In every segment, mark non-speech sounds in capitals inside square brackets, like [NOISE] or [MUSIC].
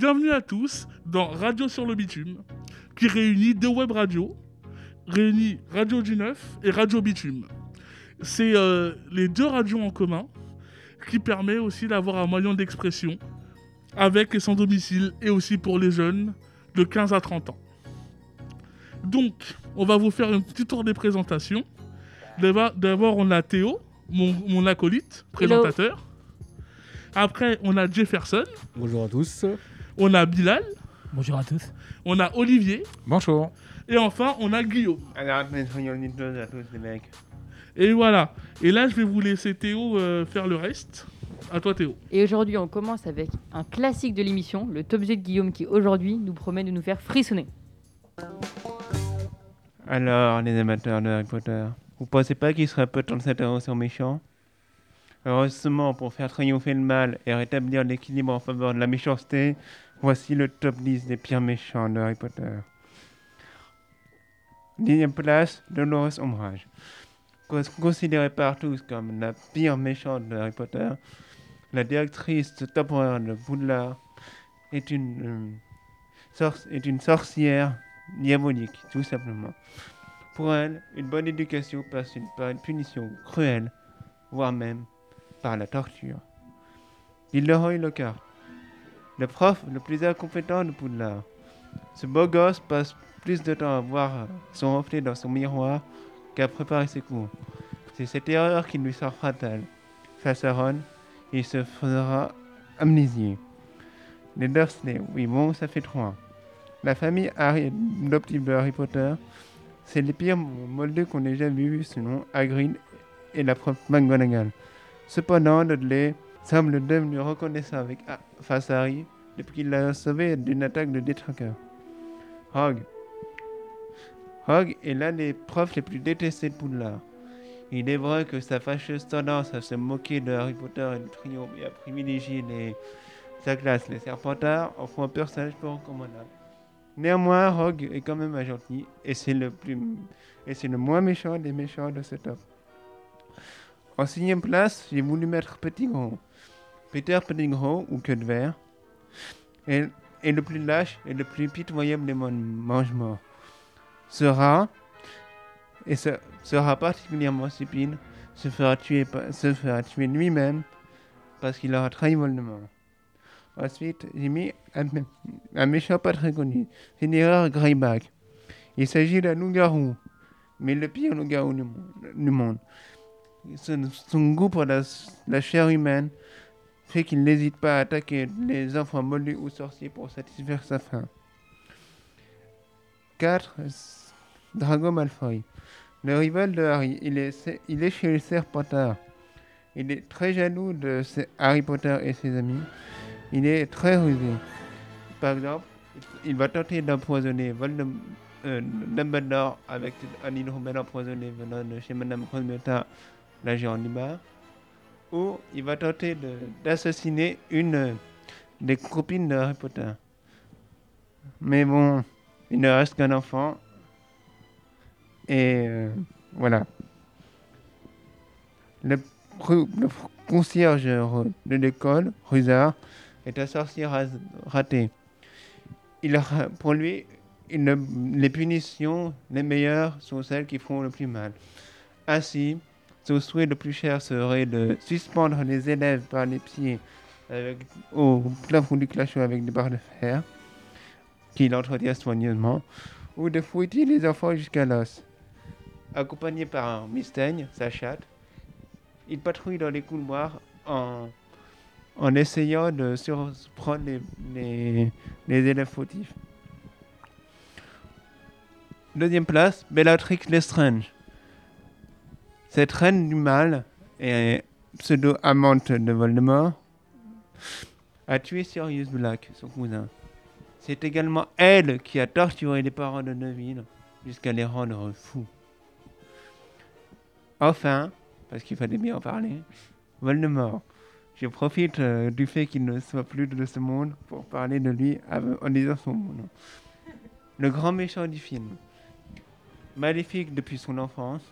bienvenue à tous dans Radio sur le bitume, qui réunit deux web radios, réunit Radio du Neuf et Radio Bitume. C'est euh, les deux radios en commun qui permet aussi d'avoir un moyen d'expression avec et sans domicile et aussi pour les jeunes de 15 à 30 ans. Donc, on va vous faire un petit tour des présentations. D'abord, on a Théo, mon, mon acolyte, présentateur. Après, on a Jefferson, Bonjour à tous. On a Bilal, Bonjour à tous. on a Olivier Bonjour. et enfin, on a Guillaume. Alors, mais soyons honnêtes à tous les mecs. Et voilà. Et là, je vais vous laisser Théo euh, faire le reste. À toi, Théo. Et aujourd'hui, on commence avec un classique de l'émission, le Top G de Guillaume, qui aujourd'hui nous promet de nous faire frissonner. Alors, les amateurs de Harry Potter, vous pensez pas qu'il serait peu temps de s'intéresser aux méchants Heureusement, pour faire triompher le mal et rétablir l'équilibre en faveur de la méchanceté, voici le top 10 des pires méchants de Harry Potter. Dixième place, Dolores Ombrage. Cons- Considérée par tous comme la pire méchante de Harry Potter, la directrice temporaire de Poudlard est une, euh, est une sorcière diabolique, tout simplement. Pour elle, une bonne éducation passe par une punition cruelle, voire même par la torture. Gilderoy Lockhart, le prof le plus incompétent de Poudlard. Ce beau gosse passe plus de temps à voir son reflet dans son miroir qu'à préparer ses cours. C'est cette erreur qui lui sera fatale. Face à Ron, il se fera amnésier. Les Dursley, oui bon, ça fait trois. La famille Harry Harry Potter, c'est les pires moldus qu'on ait jamais vus selon Hagrid et la prof McGonagall. Cependant, Dudley semble devenu reconnaissant avec ah, face à Harry depuis qu'il l'a sauvé d'une attaque de détraqueurs. Rogue. Rogue est l'un des profs les plus détestés de Poudlard. Il est vrai que sa fâcheuse tendance à se moquer de Harry Potter et du trio et à privilégier les, sa classe, les Serpentards, en font un personnage peu recommandable. Néanmoins, Rogue est quand même un gentil et c'est le plus et c'est le moins méchant des méchants de ce top. En sixième place, j'ai voulu mettre Pettigrew. Peter Pettigrew ou Queue de Verre est le plus lâche et le plus pitoyable des mange-morts. Ce rat et ce, sera particulièrement stupide, se fera tuer, se lui-même parce qu'il aura trahi Voldemort. Ensuite, j'ai mis un, mé- un méchant pas très connu, Sénéraire Greyback. Il s'agit d'un loup-garou, mais le pire loup-garou du, monde-. Son, son goût pour la chair humaine fait qu'il n'hésite pas à attaquer les enfants moldus ou sorciers pour satisfaire sa faim. 4. Drago Malfoy. Le rival de Harry, il est, il est chez les Serpentards. Il est très jaloux de Harry Potter et ses amis. Il est très rusé. Par exemple, il va tenter d'empoisonner Voldem- euh, avec un hydromel empoisonné venant de chez Madame Rosmeta, la géante Ou il va tenter d'assassiner une des copines de Harry Potter. Mais bon, il ne reste qu'un enfant. Et euh, voilà. Le, concierge de l'école, Rusard, est un sorcier raté. Pour lui, les punitions les meilleures sont celles qui font le plus mal. Ainsi, souhait le plus cher serait de suspendre les élèves par les pieds avec, au plafond du clashot avec des barres de fer, qu'il entretient soigneusement, ou de fouetter les enfants jusqu'à l'os. Accompagné par Mistaigne, sa chatte, il patrouille dans les couloirs en, en essayant de surprendre les, les, les élèves fautifs. Deuxième place, Bellatrix Lestrange. Cette reine du mal et pseudo-amante de Voldemort a tué Sirius Black, son cousin. C'est également elle qui a torturé les parents de Neville jusqu'à les rendre fous. Enfin, parce qu'il fallait bien en parler, Voldemort. Je profite euh, du fait qu'il ne soit plus de ce monde pour parler de lui en disant son nom. Le grand méchant du film. Maléfique depuis son enfance.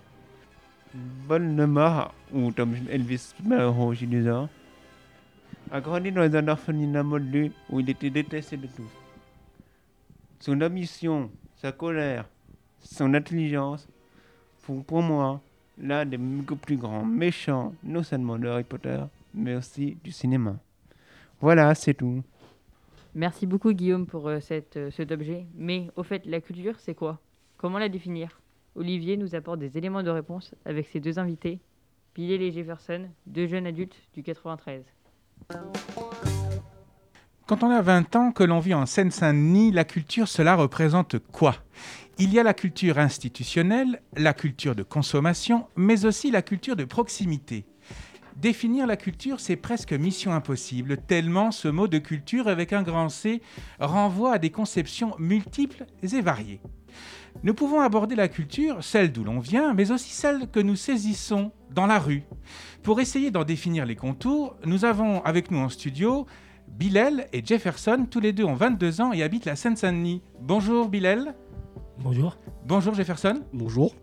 Voldemort, ou comme Elvis Malraux Giluzor, a grandi dans un orphelinat modulé où il était détesté de tous. Son ambition, sa colère, son intelligence font pour moi l'un des plus grands méchants, non seulement de Harry Potter, mais aussi du cinéma. Voilà, c'est tout. Merci beaucoup Guillaume pour euh, euh, cet objet. Mais au fait, la culture, c'est quoi? Comment la définir? Olivier nous apporte des éléments de réponse avec ses deux invités, Pillet et Jefferson, deux jeunes adultes du 93. Quand on a 20 ans, que l'on vit en Seine-Saint-Denis, la culture, cela représente quoi? Il y a la culture institutionnelle, la culture de consommation, mais aussi la culture de proximité. Définir la culture, c'est presque mission impossible, tellement ce mot de culture avec un grand C renvoie à des conceptions multiples et variées. Nous pouvons aborder la culture, celle d'où l'on vient, mais aussi celle que nous saisissons dans la rue. Pour essayer d'en définir les contours, nous avons avec nous en studio Bilal et Jefferson, tous les deux ont 22 ans et habitent la Seine-Saint-Denis. Bonjour Bilal. Bonjour. Bonjour Jefferson. Bonjour.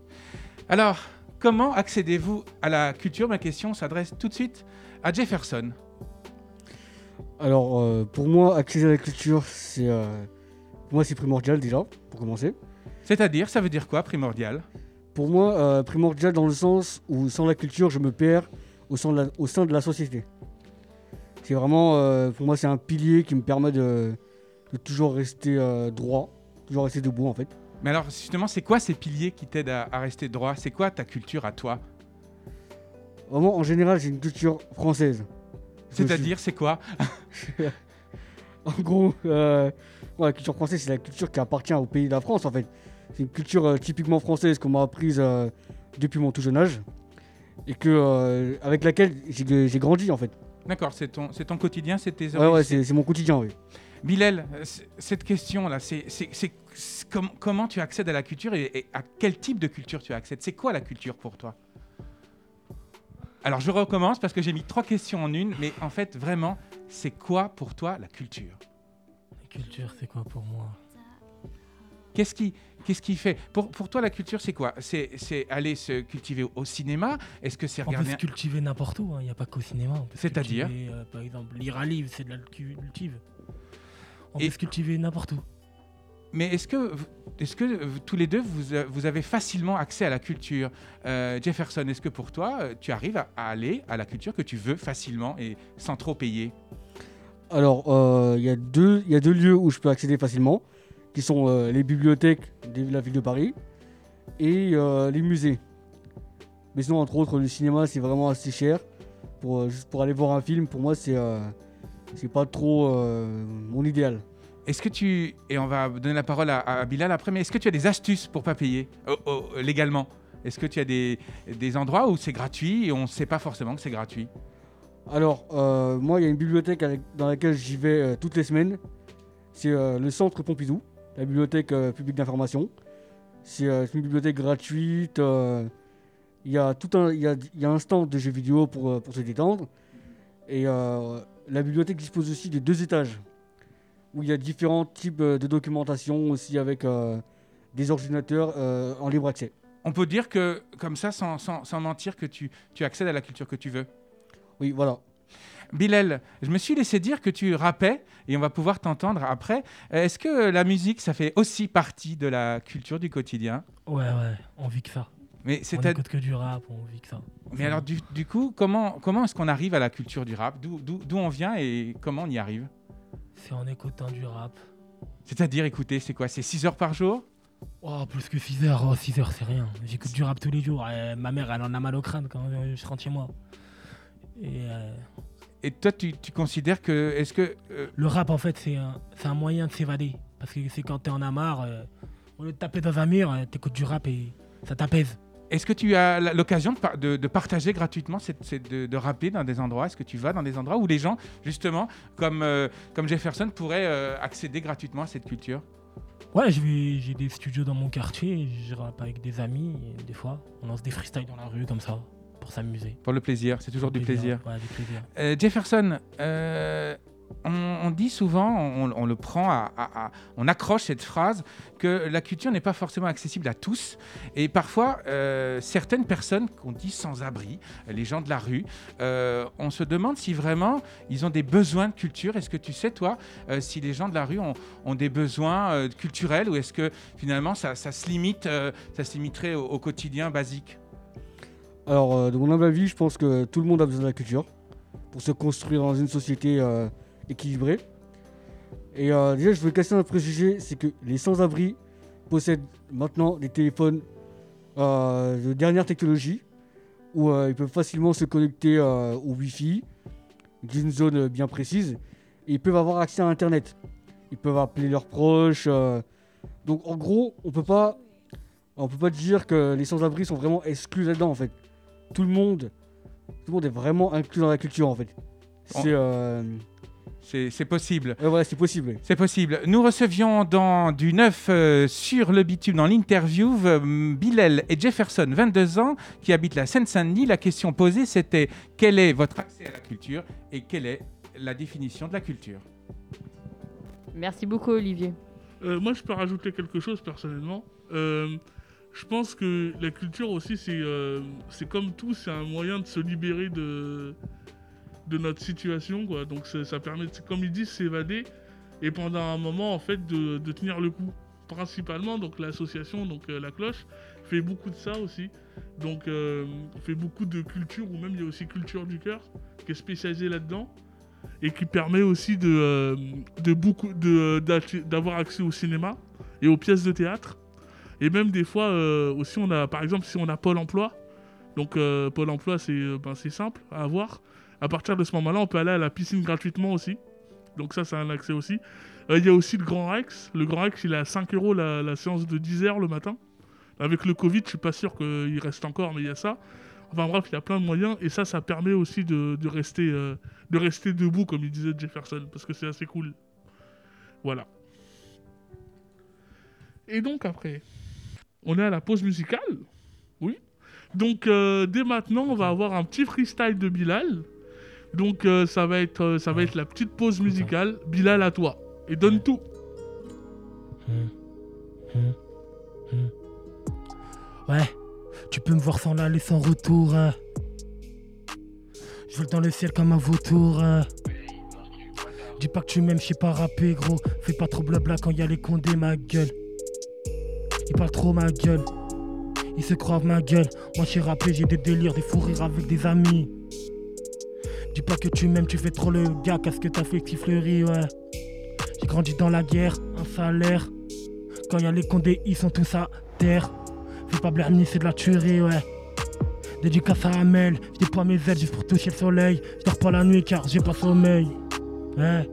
Alors, comment accédez-vous à la culture? Ma question s'adresse tout de suite à Jefferson. Alors, euh, pour moi, accéder à la culture, c'est euh, pour moi c'est primordial déjà, pour commencer. C'est-à-dire, ça veut dire quoi primordial? Pour moi, euh, primordial dans le sens où sans la culture, je me perds au sein de la, au sein de la société. C'est vraiment, euh, pour moi, c'est un pilier qui me permet de, de toujours rester euh, droit, toujours rester debout en fait. Mais alors, justement, c'est quoi ces piliers qui t'aident à, à rester droit? C'est quoi ta culture à toi? Vraiment, en général, j'ai une culture française. C'est-à-dire, c'est quoi? [LAUGHS] En gros, euh, ouais, la culture française, c'est la culture qui appartient au pays de la France en fait. C'est une culture euh, typiquement française qu'on m'a apprise euh, depuis mon tout jeune âge et que, euh, avec laquelle j'ai grandi en fait. D'accord, c'est ton, quotidien, c'est tes Ouais, ouais, c'est mon quotidien, oui. Bilal, cette question-là, c'est, c'est, c'est- c'est com- comment tu accèdes à la culture et, et à quel type de culture tu accèdes? C'est quoi la culture pour toi? Alors, je recommence parce que j'ai mis trois questions en une, mais en fait, vraiment, c'est quoi pour toi la culture? La culture, c'est quoi pour moi? Qu'est-ce qui, qu'est-ce qui fait pour, pour toi, la culture, c'est quoi c'est, c'est aller se cultiver au, au cinéma Est-ce que c'est On peut regarder se cultiver n'importe où, il n'y a pas qu'au cinéma. C'est-à-dire euh, Par exemple, lire un livre, c'est de la cultive. On Et- peut se cultiver n'importe où. Mais est-ce que, est-ce que euh, tous les deux, vous, euh, vous avez facilement accès à la culture? Euh, Jefferson, est-ce que pour toi, euh, tu arrives à, à aller à la culture que tu veux facilement et sans trop payer? Alors, euh, il y, a deux- il y a deux lieux où je peux accéder facilement, qui sont euh, les bibliothèques de la ville de Paris et euh, les musées. Mais sinon, entre autres, le cinéma, c'est vraiment assez cher. Pour, euh, juste pour aller voir un film, pour moi, c'est c'est pas trop mon idéal. Est-ce que tu, et on va donner la parole à, à Bilal après, mais est-ce que tu as des astuces pour pas payer oh, oh, légalement? Est-ce que tu as des, des endroits où c'est gratuit et on ne sait pas forcément que c'est gratuit? Alors, euh, moi, il y a une bibliothèque avec- dans laquelle j'y vais euh, toutes les semaines. C'est euh, le Centre Pompidou, la bibliothèque euh, publique d'information. C'est euh, c'est une bibliothèque gratuite. euh, Il y, a tout un, il y, a, il y a un stand de jeux vidéo pour, pour se détendre. Et la bibliothèque dispose aussi de deux étages où il y a différents types de documentation aussi avec des ordinateurs en libre accès. On peut dire que, comme ça, sans, sans- sans mentir, que tu, tu accèdes à la culture que tu veux? Oui, voilà. Bilal, je me suis laissé dire que tu rappais, et on va pouvoir t'entendre après. Est-ce que la musique, ça fait aussi partie de la culture du quotidien? Ouais, ouais, on vit que ça. Mais, On c'est à- écoute que du rap, on vit que ça. Mais alors, du, du coup, comment, comment est-ce qu'on arrive à la culture du rap? D'où d'où- d'où on vient et comment on y arrive? C'est en écoutant du rap. C'est-à-dire, écoutez, c'est quoi? C'est 6 heures par jour? Oh, plus que 6 heures, oh, 6 heures, c'est rien. J'écoute du rap tous les jours. Euh, ma mère, elle en a mal au crâne quand je rentre chez moi. Et toi, tu, tu considères que. Est-ce que. euh, le rap, en fait, c'est un, c'est un moyen de s'évader. Parce que c'est quand t'es en amarre, euh, au lieu de taper dans un mur, euh, t'écoutes du rap et ça t'apaise. Est-ce que tu as l'occasion de, par- de- de partager gratuitement, de, de rapper dans des endroits? Est-ce que tu vas dans des endroits où les gens, justement, comme, euh, comme Jefferson, pourraient euh, accéder gratuitement à cette culture? Ouais, j'ai des studios dans mon quartier, je rappe avec des amis, et des fois, on lance des freestyles dans la rue comme ça, pour s'amuser. Pour le plaisir, c'est toujours du plaisir. Ouais, du plaisir. Euh, Jefferson, euh, on, on dit souvent, on, on le prend, à, à- à- on accroche cette phrase que la culture n'est pas forcément accessible à tous. Et parfois, euh, certaines personnes qu'on dit sans-abri, les gens de la rue, euh, on se demande si vraiment ils ont des besoins de culture. Est-ce que tu sais, toi, euh, si les gens de la rue ont, ont des besoins culturels ou est-ce que finalement ça, ça se limite, ça se limiterait au, au quotidien basique? Alors, de mon humble avis, je pense que tout le monde a besoin de la culture pour se construire dans une société euh, équilibrée. Et euh, déjà, je veux casser un préjugé, c'est que les sans-abri possèdent maintenant des téléphones euh, de dernière technologie où ils peuvent facilement se connecter au Wi-Fi d'une zone bien précise et ils peuvent avoir accès à Internet. Ils peuvent appeler leurs proches. Donc, en gros, on peut pas, on peut pas dire que les sans-abri sont vraiment exclus là-dedans en fait tout le monde, tout le monde est vraiment inclus dans la culture en fait. C'est, euh, C'est possible. ouais, voilà, c'est possible. C'est possible. Nous recevions dans du neuf euh, sur le bitume dans l'interview euh, Bilal et Jefferson, 22 ans, qui habitent la Seine-Saint-Denis. La question posée, c'était quel est votre accès à la culture et quelle est la définition de la culture? Merci beaucoup, Olivier. Euh, moi, je peux rajouter quelque chose personnellement. Je pense que la culture aussi, c'est euh, c'est comme tout, c'est un moyen de se libérer de, de notre situation. Quoi. Donc, ça, ça permet, comme ils disent, s'évader et pendant un moment, en fait, de, tenir le coup. Principalement, donc l'association, donc euh, la cloche, fait beaucoup de ça aussi. Donc, euh, fait beaucoup de culture, ou même il y a aussi Culture du cœur, qui est spécialisée là-dedans et qui permet aussi de, euh, de d'avoir accès au cinéma et aux pièces de théâtre et même des fois euh, aussi on a par exemple si on a Pôle Emploi donc euh, Pôle Emploi c'est euh, ben, simple à avoir. À partir de ce moment-là on peut aller à la piscine gratuitement aussi. Donc ça c'est un accès aussi. Il y a aussi le Grand Rex. Le Grand Rex il est à 5 euros la, séance de 10 heures le matin. Avec le Covid je suis pas sûr qu'il reste encore mais il y a ça. Enfin bref il y a plein de moyens. Et ça ça permet aussi de, rester de rester debout, comme il disait Jefferson, parce que c'est assez cool. Voilà. Et donc après, on est à la pause musicale. Oui. Donc euh, dès maintenant, on va avoir un petit freestyle de Bilal. Donc euh, ça va être euh, ça va être la petite pause musicale. Bilal à toi. Et donne tout. Ouais, tu peux me voir sans l'aller sans retour. hein. Je vole dans le ciel comme un vautour. hein. Dis pas que tu m'aimes, je sais pas rapper, gros. Fais pas trop blabla quand y a les condés, ma gueule. Parlent trop, ma gueule. Ils se croient ma gueule. Moi, j'ai rappé, j'ai des délires, des fous rires avec des amis. Dis pas que tu m'aimes, tu fais trop le gars, qu'est-ce que t'as fait, petit fleuri, ouais. J'ai grandi dans la guerre, un salaire. Quand y a les condés, ils sont tous à terre. Fais pas blâmer, c'est de la tuerie, ouais. Dédicace à Amel, je déploie mes ailes juste pour toucher le soleil. Je dors pas la nuit car j'ai pas sommeil. Ouais,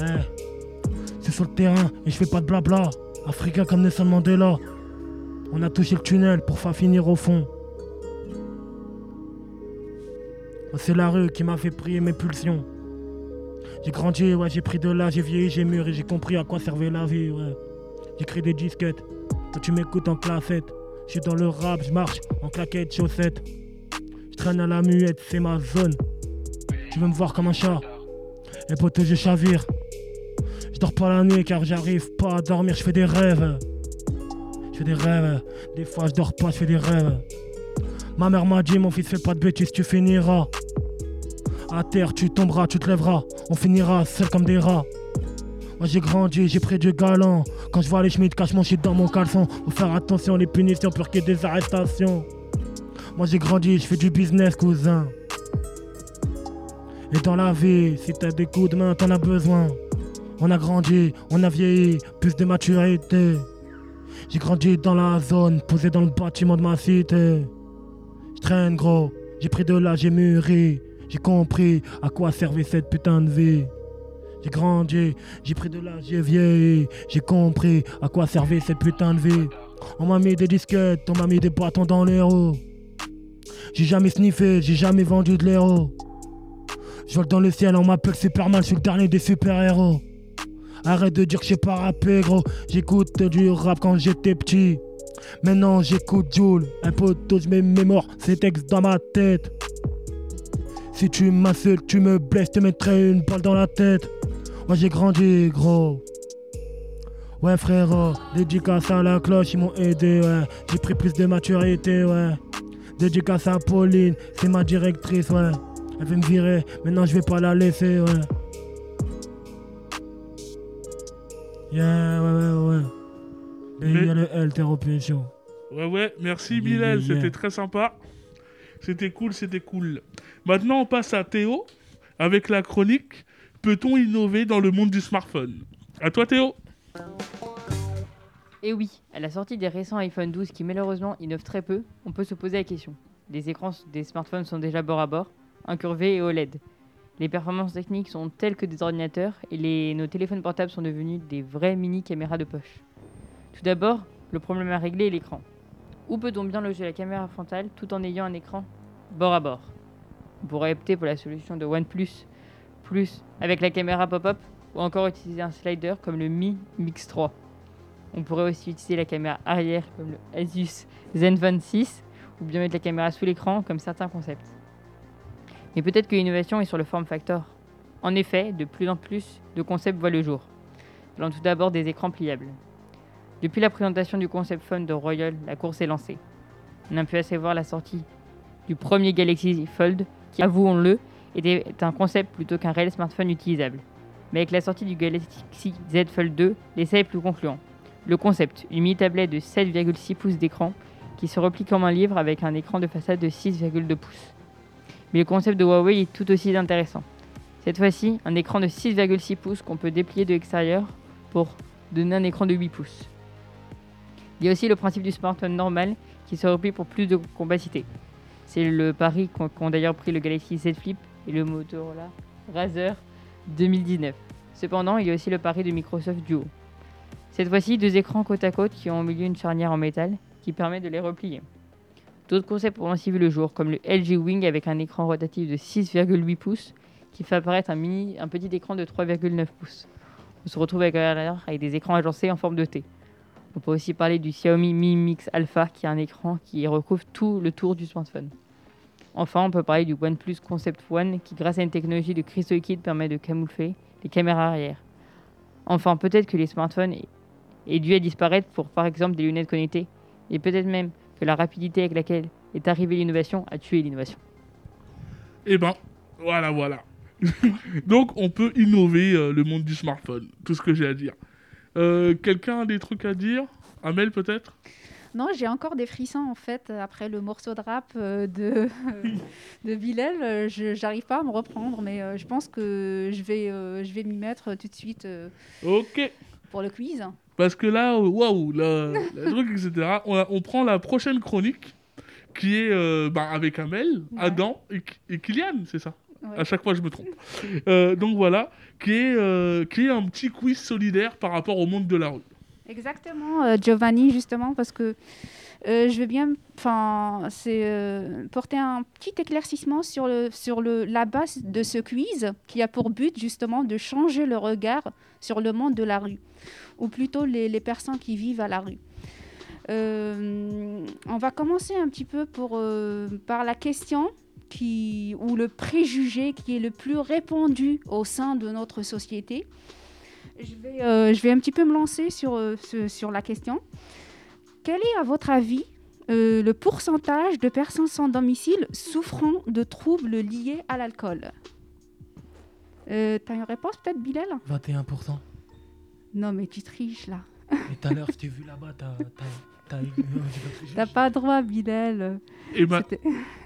ouais. C'est sur le terrain et je fais pas de blabla. Africain comme Nelson Mandela. On a touché le tunnel pour faire finir au fond. C'est la rue qui m'a fait prier mes pulsions. J'ai grandi, ouais, j'ai pris de l'âge, j'ai vieilli, j'ai mûri, j'ai compris à quoi servait la vie, ouais. J'écris des disquettes, toi tu m'écoutes en classette. Je suis dans le rap, je marche en claquettes, chaussettes. Je traîne à la muette, c'est ma zone. Tu veux me voir comme un chat Et poteau, je chavire. Je dors pas la nuit car j'arrive pas à dormir, je fais des rêves. Je fais des rêves, des fois je dors pas, je fais des rêves. Ma mère m'a dit, mon fils, fais pas de bêtises, tu finiras. À terre, tu tomberas, tu te lèveras. On finira seul comme des rats. Moi j'ai grandi, j'ai pris du galant. Quand je vois les schmitt, cache mon shit dans mon caleçon. Faut faire attention, les punitions pure qu'il y ait des arrestations. Moi j'ai grandi, je fais du business, cousin. Et dans la vie, si t'as des coups de main, t'en as besoin. On a grandi, on a vieilli, plus de maturité. J'ai grandi dans la zone, posé dans le bâtiment de ma cité. Je traîne gros, j'ai pris de l'âge, j'ai mûri. J'ai compris à quoi servait cette putain de vie. J'ai grandi, j'ai pris de l'âge, j'ai vieilli. J'ai compris à quoi servait cette putain de vie. On m'a mis des disquettes, on m'a mis des bâtons dans les roues. J'ai jamais sniffé, j'ai jamais vendu de l'héros. Je vole dans le ciel, on m'appelle Superman, je suis le dernier des super-héros. Arrête de dire que j'ai pas rappé, gros. J'écoute du rap quand j'étais petit. Maintenant j'écoute Joule. Un poteau, je mets mes morts, ces textes dans ma tête. Si tu m'insultes, tu me blesses, te mettrai une balle dans la tête. Moi j'ai grandi, gros. Ouais, frérot, dédicace à la cloche, ils m'ont aidé, ouais. J'ai pris plus de maturité, ouais. Dédicace à Pauline, c'est ma directrice, ouais. Elle veut me virer, maintenant je vais pas la laisser, ouais. Yeah, ouais, ouais, ouais. Et il y a le L. Ouais, ouais, merci Yeah, Bilal, yeah, yeah. c'était très sympa. C'était cool, c'était cool. Maintenant, on passe à Théo avec la chronique Peut-on innover dans le monde du smartphone? À toi, Théo Et oui, à la sortie des récents iPhone 12 qui malheureusement innovent très peu, on peut se poser la question. Les écrans des smartphones sont déjà bord à bord, incurvés et OLED. Les performances techniques sont telles que des ordinateurs et nos téléphones portables sont devenus des vraies mini caméras de poche. Tout d'abord, le problème à régler est l'écran. Où peut-on bien loger la caméra frontale tout en ayant un écran bord à bord? On pourrait opter pour la solution de OnePlus Plus avec la caméra pop-up ou encore utiliser un slider comme le Mi Mix 3. On pourrait aussi utiliser la caméra arrière comme le Asus Zenfone 6 ou bien mettre la caméra sous l'écran comme certains concepts. Mais peut-être que l'innovation est sur le form factor. En effet, de plus en plus de concepts voient le jour. Allant tout d'abord des écrans pliables. Depuis la présentation du concept phone de Royal, la course est lancée. On a pu assez voir la sortie du premier Galaxy Fold qui, avouons-le, était un concept plutôt qu'un réel smartphone utilisable. Mais avec la sortie du Galaxy Z Fold 2, l'essai est plus concluant. Le concept, une mini-tablette de 7,6 pouces d'écran qui se replie comme un livre avec un écran de façade de 6,2 pouces. Mais le concept de Huawei est tout aussi intéressant. Cette fois-ci, un écran de 6,6 pouces qu'on peut déplier de l'extérieur pour donner un écran de 8 pouces. Il y a aussi le principe du smartphone normal qui se replie pour plus de compacité. C'est le pari qu'ont d'ailleurs pris le Galaxy Z Flip et le Motorola Razer 2019. Cependant, il y a aussi le pari de Microsoft Duo. Cette fois-ci, deux écrans côte à côte qui ont au milieu une charnière en métal qui permet de les replier. D'autres concepts ont aussi vu le jour, comme le LG Wing avec un écran rotatif de 6,8 pouces qui fait apparaître un, mini, un petit écran de 3,9 pouces. On se retrouve avec, des écrans agencés en forme de T. On peut aussi parler du Xiaomi Mi Mix Alpha qui a un écran qui recouvre tout le tour du smartphone. Enfin, on peut parler du OnePlus Concept One qui, grâce à une technologie de cristaux liquides, permet de camoufler les caméras arrière. Enfin, peut-être que les smartphones aient dû à disparaître pour, par exemple, des lunettes connectées. Et peut-être même que la rapidité avec laquelle est arrivée l'innovation a tué l'innovation. Eh ben, voilà, voilà. [LAUGHS] Donc, on peut innover euh, le monde du smartphone. Tout ce que j'ai à dire. Euh, Quelqu'un a des trucs à dire? Amel, peut-être? Non, j'ai encore des frissons en fait après le morceau de rap euh, de, [LAUGHS] de Bilal. euh, Je j'arrive pas à me reprendre, mais euh, je pense que je vais, euh, je vais m'y mettre tout de suite euh, Ok. pour le quiz. Parce que là, euh, waouh, la, la truc, etc. On, a- on prend la prochaine chronique qui est euh, bah, avec Amel, Ouais. Adam et, et Kylian, c'est ça Ouais. À chaque fois, je me trompe. Euh, donc voilà, qui est, euh, qui est un petit quiz solidaire par rapport au monde de la rue. Exactement, Giovanni, justement, parce que euh, je veux bien euh, porter un petit éclaircissement sur, le, sur le, la base de ce quiz qui a pour but justement de changer le regard sur le monde de la rue, ou plutôt les, personnes qui vivent à la rue. Euh, on va commencer un petit peu euh, par la question ou le préjugé qui est le plus répandu au sein de notre société. Je vais, euh, un petit peu me lancer sur, sur la question. Quel est, à votre avis, le pourcentage de personnes sans domicile souffrant de troubles liés à l'alcool? Euh, T'as une réponse peut-être, Bilal? 21%. Non, mais tu triches là. Et tout à l'heure, je t'ai vu là-bas, t'as. t'as- t'as- pas- T'as pas droit, Bilal. Et, Ma-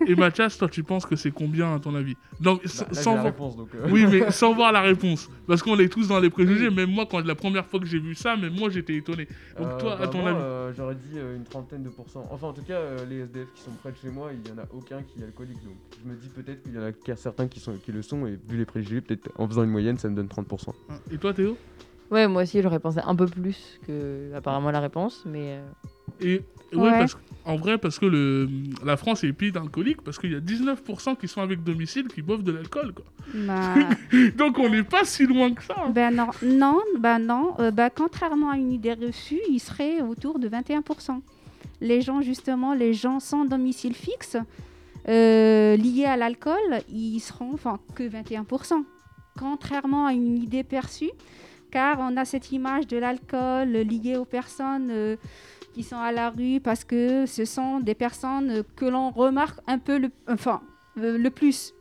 et Mathias, toi, tu penses que c'est combien à ton avis? Non, s- Bah, là, sans la voir- réponse, donc, euh. Oui, mais sans voir la réponse. Parce qu'on est tous dans les préjugés. Même moi, quand la première fois que j'ai vu ça, même moi, j'étais étonné. Donc Euh, toi, à bah, ton moi, avis euh, J'aurais dit euh, une trentaine de pourcents. Enfin, en tout cas, euh, les SDF qui sont près de chez moi, il y en a aucun qui est alcoolique. Donc, je me dis peut-être qu'il y en a qu'il y a certains qui, sont, qui le sont. Et vu les préjugés, peut-être en faisant une moyenne, ça me donne 30%. Et toi, Théo? Ouais, moi aussi j'aurais pensé un peu plus que apparemment la réponse, mais euh, Et ouais, Ouais. parce en vrai, parce que le, la France est pays d'alcooliques, parce qu'il y a 19% qui sont avec domicile qui boivent de l'alcool. quoi. Bah, [LAUGHS] Donc on n'est pas si loin que ça. hein. ben non, non, bah non. euh, bah, contrairement à une idée reçue, il serait autour de 21%. Les gens, justement, les gens sans domicile fixe, euh, liés à l'alcool, ils seront enfin, que 21%. Contrairement à une idée perçue, car on a cette image de l'alcool lié aux personnes euh, qui sont à la rue parce que ce sont des personnes que l'on remarque un peu le, enfin, euh, le plus.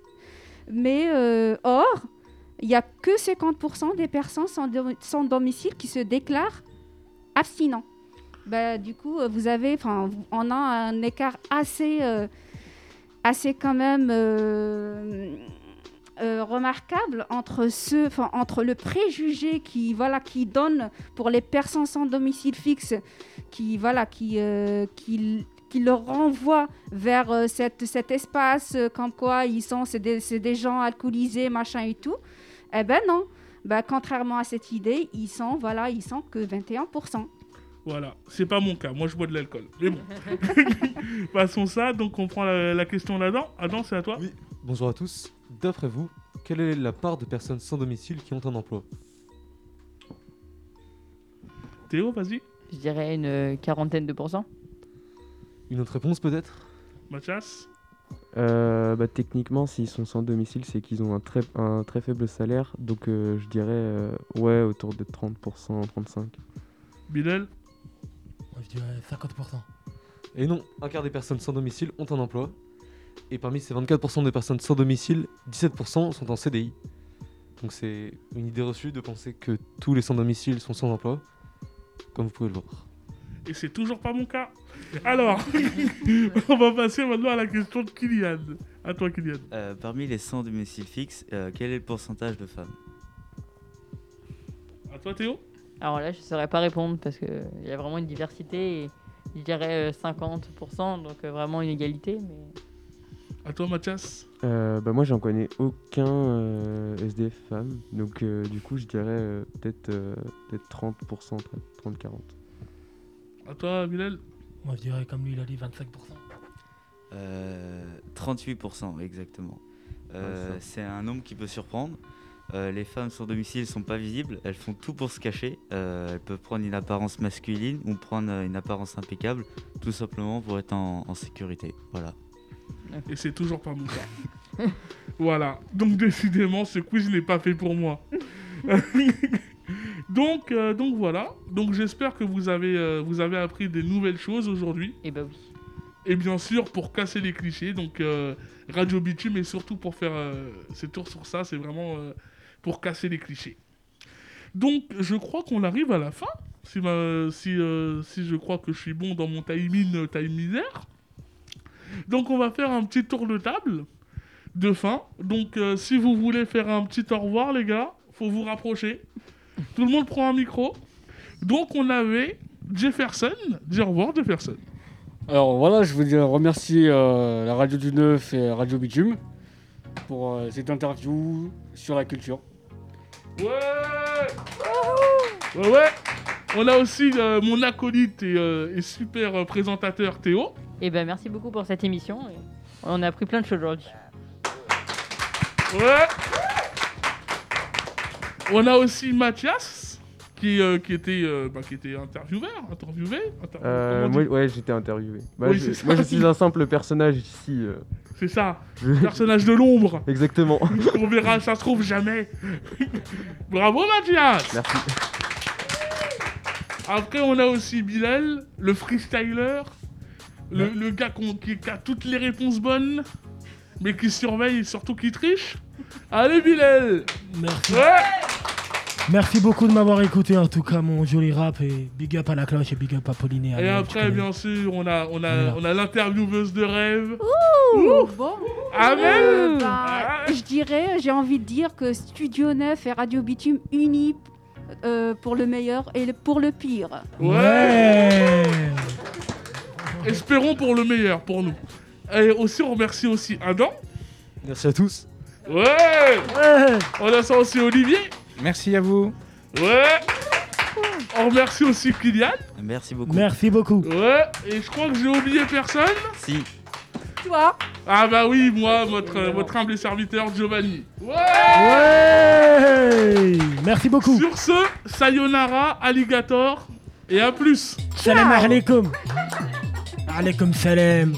Mais euh, or, il n'y a que 50% des personnes sans, do- sans domicile qui se déclarent abstinents. Bah, du coup, vous avez, on a un écart assez, assez quand même euh, remarquable entre ce, enfin, entre le préjugé qui, voilà, qui donne pour les personnes sans domicile fixe, qui, voilà, qui, euh, qui, qui leur renvoie vers euh, cette, cet espace, euh, comme quoi ils sont, c'est des, c'est des gens alcoolisés, machin et tout. Eh ben non. Bah, contrairement à cette idée, ils sont, voilà, ils sont que 21%. Voilà, c'est pas mon cas. Moi, je bois de l'alcool. Mais bon. [LAUGHS] [LAUGHS] Passons ça. Donc, on prend la, la question là-dedans. Adam, c'est à toi. Oui. Bonjour à tous. D'après vous, quelle est la part de personnes sans domicile qui ont un emploi? Théo, vas-y. Je dirais une euh, quarantaine de pourcents. Une autre réponse peut-être? Mathias? Euh, bah, techniquement, s'ils sont sans domicile, c'est qu'ils ont un très, un très faible salaire. Donc, euh, je dirais, euh, ouais, autour de 30%, 35%. Bilal? Moi, je dirais 50%. Et non, un quart des personnes sans domicile ont un emploi. Et parmi ces 24% de personnes sans domicile, 17% sont en CDI. Donc c'est une idée reçue de penser que tous les sans domicile sont sans emploi, comme vous pouvez le voir. Et c'est toujours pas mon cas. Alors, [LAUGHS] on va passer maintenant à la question de Kylian. À toi, Kylian. Euh, parmi les sans domicile fixe, euh, quel est le pourcentage de femmes? À toi, Théo. Alors là, je ne saurais pas répondre parce qu'il y a vraiment une diversité. Et je dirais euh, 50%, donc euh, vraiment une égalité. Mais... À toi, Mathias. Euh, bah, moi, j'en connais aucun euh, SDF femme. Donc, euh, du coup, je dirais euh, peut-être euh, peut-être 30%, 30-40%. À toi, Bilal. Moi, je dirais, comme lui, il a dit 25%. Euh, 38% exactement. Euh, Ouais, c'est un nombre qui peut surprendre. Euh, les femmes sans domicile sont pas visibles, elles font tout pour se cacher. Euh, elles peuvent prendre une apparence masculine ou prendre une apparence impeccable, tout simplement pour être en, en sécurité. Voilà. Et c'est toujours pas mon cas. voilà. Donc, décidément, ce quiz n'est pas fait pour moi. [LAUGHS] donc, euh, donc voilà. Donc, j'espère que vous avez, euh, vous avez appris des nouvelles choses aujourd'hui. Et bah oui. Et bien sûr, pour casser les clichés, donc euh, Radio Bitume, et surtout pour faire ces tours sur ça, c'est vraiment pour casser les clichés. Donc, je crois qu'on arrive à la fin. Si, ma- si, si je crois que je suis bon dans mon timing, time misère. Donc, on va faire un petit tour de table de fin. Donc, euh, si vous voulez faire un petit au revoir, les gars, faut vous rapprocher. Tout le monde prend un micro. Donc, on avait Jefferson. Dis au revoir, Jefferson. Alors voilà, je veux dire remercier euh, la radio du Neuf et Radio Bitume pour euh, cette interview sur la culture. Ouais Ouais, ouais On a aussi euh, mon acolyte et, et super présentateur Théo. Et ben merci beaucoup pour cette émission. On a appris plein de choses aujourd'hui. Ouais On a aussi Mathias, qui, euh, qui, était, euh, bah, qui était intervieweur, interviewé. inter- Euh, on moi, ouais, j'étais interviewé. Bah, Oui, je- c'est ça. moi, je suis un simple personnage ici. euh. C'est ça, [LAUGHS] Je- personnage de l'ombre, Exactement. [LAUGHS] qu'on verra, ça se trouve jamais. [LAUGHS] Bravo Mathias Merci. Après, on a aussi Bilal, le freestyler, le, le gars qui, qui a toutes les réponses bonnes, mais qui surveille et surtout qui triche. Allez, Bilal Merci. Ouais Merci beaucoup de m'avoir écouté, en tout cas, mon joli rap. Et big up à la cloche et big up à Pauline et après, bien sûr, on a, on a, on a l'intervieweuse de rêve. Ouh, bon. Amen Euh, ben, Ah. je dirais, j'ai envie de dire que Studio 9 et Radio Bitume unis euh, pour le meilleur et pour le pire. Ouais Espérons pour le meilleur, pour nous. Et aussi, on remercie aussi Adam. Merci à tous. Ouais On a ça aussi Olivier. Merci à vous. Ouais On remercie aussi Kylian. Merci beaucoup. Merci beaucoup. Ouais, et je crois que j'ai oublié personne. Si. Toi Ah bah oui, moi, votre, votre humble serviteur Giovanni. Ouais Ouais Merci beaucoup. Sur ce, sayonara, alligator, et à plus Salam alaikum. Alaikum [LAUGHS] salam.